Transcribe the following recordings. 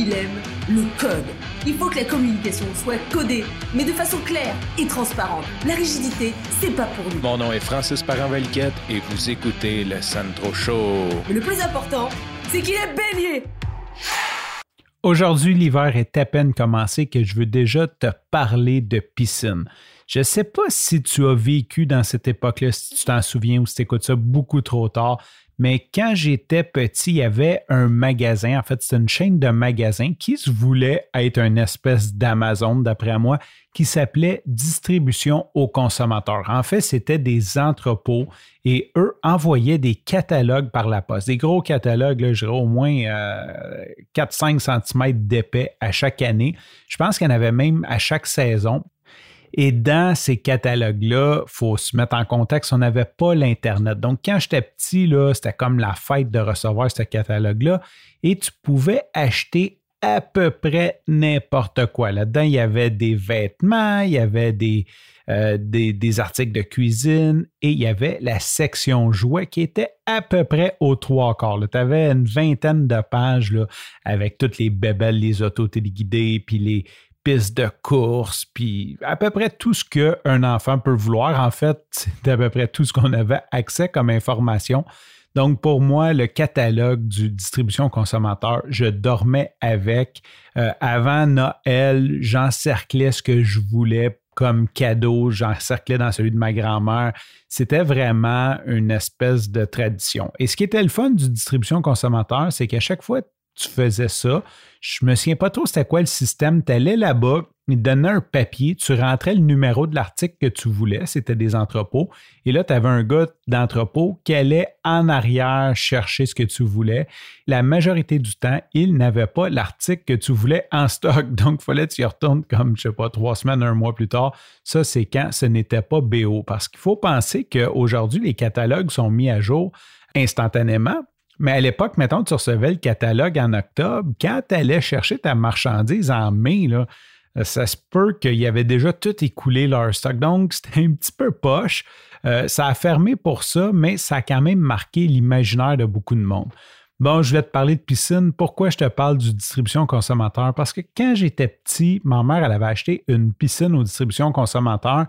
il aime le code. Il faut que la communication soit codée, mais de façon claire et transparente. La rigidité, c'est pas pour nous. Mon nom est Francis parent et vous écoutez le Sandro Show. Mais le plus important, c'est qu'il est bélier. Aujourd'hui, l'hiver est à peine commencé que je veux déjà te parler de piscine. Je ne sais pas si tu as vécu dans cette époque-là, si tu t'en souviens ou si tu écoutes ça beaucoup trop tard, mais quand j'étais petit, il y avait un magasin, en fait, c'est une chaîne de magasins qui se voulait être une espèce d'Amazon, d'après moi, qui s'appelait Distribution aux consommateurs. En fait, c'était des entrepôts et eux envoyaient des catalogues par la poste, des gros catalogues, là, je au moins 4-5 euh, cm d'épais à chaque année. Je pense qu'il y en avait même à chaque saison. Et dans ces catalogues-là, il faut se mettre en contexte, on n'avait pas l'Internet. Donc, quand j'étais petit, c'était comme la fête de recevoir ce catalogue-là. Et tu pouvais acheter à peu près n'importe quoi. Là-dedans, il y avait des vêtements, il y avait des, euh, des, articles de cuisine et il y avait la section jouets qui était à peu près aux trois quarts. Tu avais une vingtaine de pages là, avec toutes les bébelles, les autos téléguidées, puis les, pistes de course, puis à peu près tout ce qu'un enfant peut vouloir. En fait, c'est à peu près tout ce qu'on avait accès comme information. Donc, pour moi, le catalogue du distribution consommateur, je dormais avec. Euh, avant Noël, j'encerclais ce que je voulais comme cadeau, j'encerclais dans celui de ma grand-mère. C'était vraiment une espèce de tradition. Et ce qui était le fun du distribution consommateur, c'est qu'à chaque fois tu faisais ça, je me souviens pas trop c'était quoi le système. Tu allais là-bas, ils te donnaient un papier, tu rentrais le numéro de l'article que tu voulais, c'était des entrepôts. Et là, tu avais un gars d'entrepôt qui allait en arrière chercher ce que tu voulais. La majorité du temps, il n'avait pas l'article que tu voulais en stock. Donc, il fallait que tu y retournes comme, je sais pas, trois semaines, un mois plus tard. Ça, c'est quand ce n'était pas BO. Parce qu'il faut penser qu'aujourd'hui, les catalogues sont mis à jour instantanément mais à l'époque, mettons, tu recevais le catalogue en octobre. Quand tu allais chercher ta marchandise en mai, là, ça se peut qu'il y avait déjà tout écoulé leur stock. Donc, c'était un petit peu poche. Euh, ça a fermé pour ça, mais ça a quand même marqué l'imaginaire de beaucoup de monde. Bon, je voulais te parler de piscine. Pourquoi je te parle du distribution consommateur? Parce que quand j'étais petit, ma mère, elle avait acheté une piscine aux distribution consommateur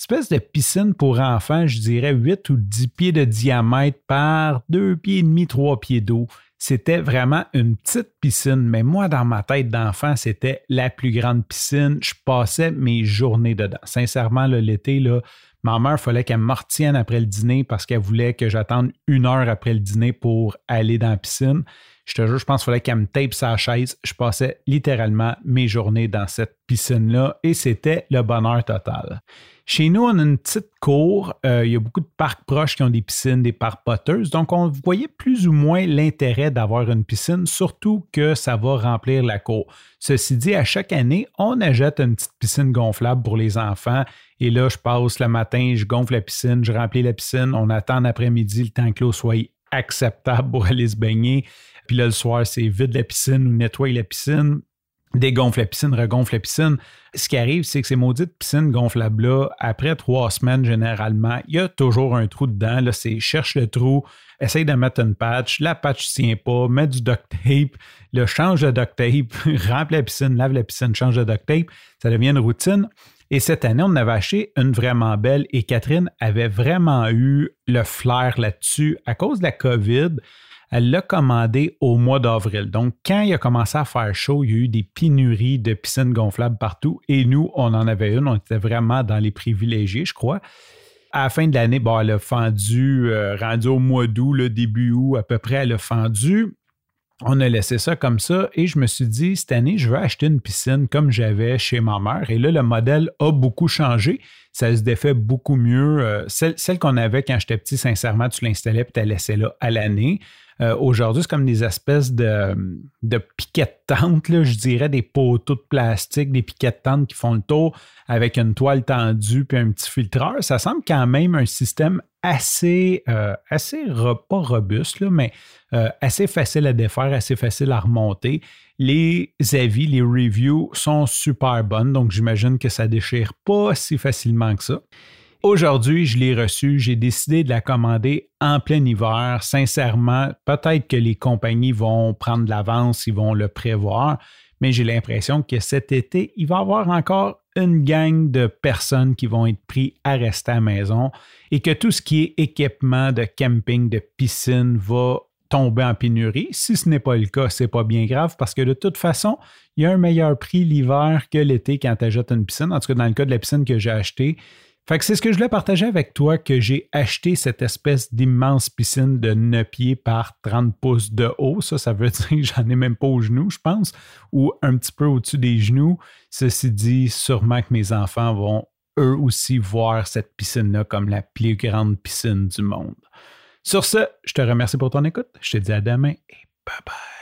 espèce de piscine pour enfants, je dirais 8 ou 10 pieds de diamètre par 2 pieds et demi, 3 pieds d'eau. C'était vraiment une petite piscine, mais moi, dans ma tête d'enfant, c'était la plus grande piscine. Je passais mes journées dedans. Sincèrement, l'été, là, ma mère, fallait qu'elle me retienne après le dîner parce qu'elle voulait que j'attende une heure après le dîner pour aller dans la piscine. Je te jure, je pense qu'il fallait qu'elle me tape sa chaise. Je passais littéralement mes journées dans cette piscine-là et c'était le bonheur total. Chez nous, on a une petite cour. Euh, il y a beaucoup de parcs proches qui ont des piscines, des parcs poteuses. Donc, on voyait plus ou moins l'intérêt d'avoir une piscine, surtout que ça va remplir la cour. Ceci dit, à chaque année, on achète une petite piscine gonflable pour les enfants. Et là, je passe le matin, je gonfle la piscine, je remplis la piscine. On attend l'après-midi le temps que l'eau soit acceptable pour aller se baigner. Puis là, le soir, c'est vide la piscine ou nettoie la piscine dégonfle la piscine, regonfle la piscine. Ce qui arrive, c'est que ces maudites piscines gonflables-là, après trois semaines généralement, il y a toujours un trou dedans. Là, c'est cherche le trou, essaye de mettre une patch, la patch ne tient pas, met du duct tape, le change de duct tape, remplit la piscine, lave la piscine, change de duct tape. Ça devient une routine. Et cette année, on avait acheté une vraiment belle et Catherine avait vraiment eu le flair là-dessus à cause de la COVID elle l'a commandé au mois d'avril. Donc, quand il a commencé à faire chaud, il y a eu des pénuries de piscines gonflables partout et nous, on en avait une. On était vraiment dans les privilégiés, je crois. À la fin de l'année, bon, elle a fendu, euh, rendu au mois d'août, le début août à peu près, elle a fendu. On a laissé ça comme ça et je me suis dit, cette année, je veux acheter une piscine comme j'avais chez ma mère. Et là, le modèle a beaucoup changé. Ça se défait beaucoup mieux. Euh, celle, celle qu'on avait quand j'étais petit, sincèrement, tu l'installais et tu la laissais là à l'année. Euh, aujourd'hui, c'est comme des espèces de, de piquets de tente, je dirais, des poteaux de plastique, des piquets de tente qui font le tour avec une toile tendue puis un petit filtreur. Ça semble quand même un système assez, euh, assez pas robuste, mais euh, assez facile à défaire, assez facile à remonter. Les avis, les reviews sont super bonnes, donc j'imagine que ça déchire pas si facilement que ça. Aujourd'hui, je l'ai reçue. J'ai décidé de la commander en plein hiver. Sincèrement, peut-être que les compagnies vont prendre de l'avance, ils vont le prévoir, mais j'ai l'impression que cet été, il va y avoir encore une gang de personnes qui vont être pris à rester à la maison et que tout ce qui est équipement de camping, de piscine va tomber en pénurie. Si ce n'est pas le cas, c'est pas bien grave parce que de toute façon, il y a un meilleur prix l'hiver que l'été quand tu achètes une piscine. En tout cas, dans le cas de la piscine que j'ai achetée, fait que c'est ce que je voulais partager avec toi que j'ai acheté cette espèce d'immense piscine de 9 pieds par 30 pouces de haut. Ça, ça veut dire que j'en ai même pas aux genoux, je pense, ou un petit peu au-dessus des genoux. Ceci dit, sûrement que mes enfants vont eux aussi voir cette piscine-là comme la plus grande piscine du monde. Sur ce, je te remercie pour ton écoute. Je te dis à demain et bye bye.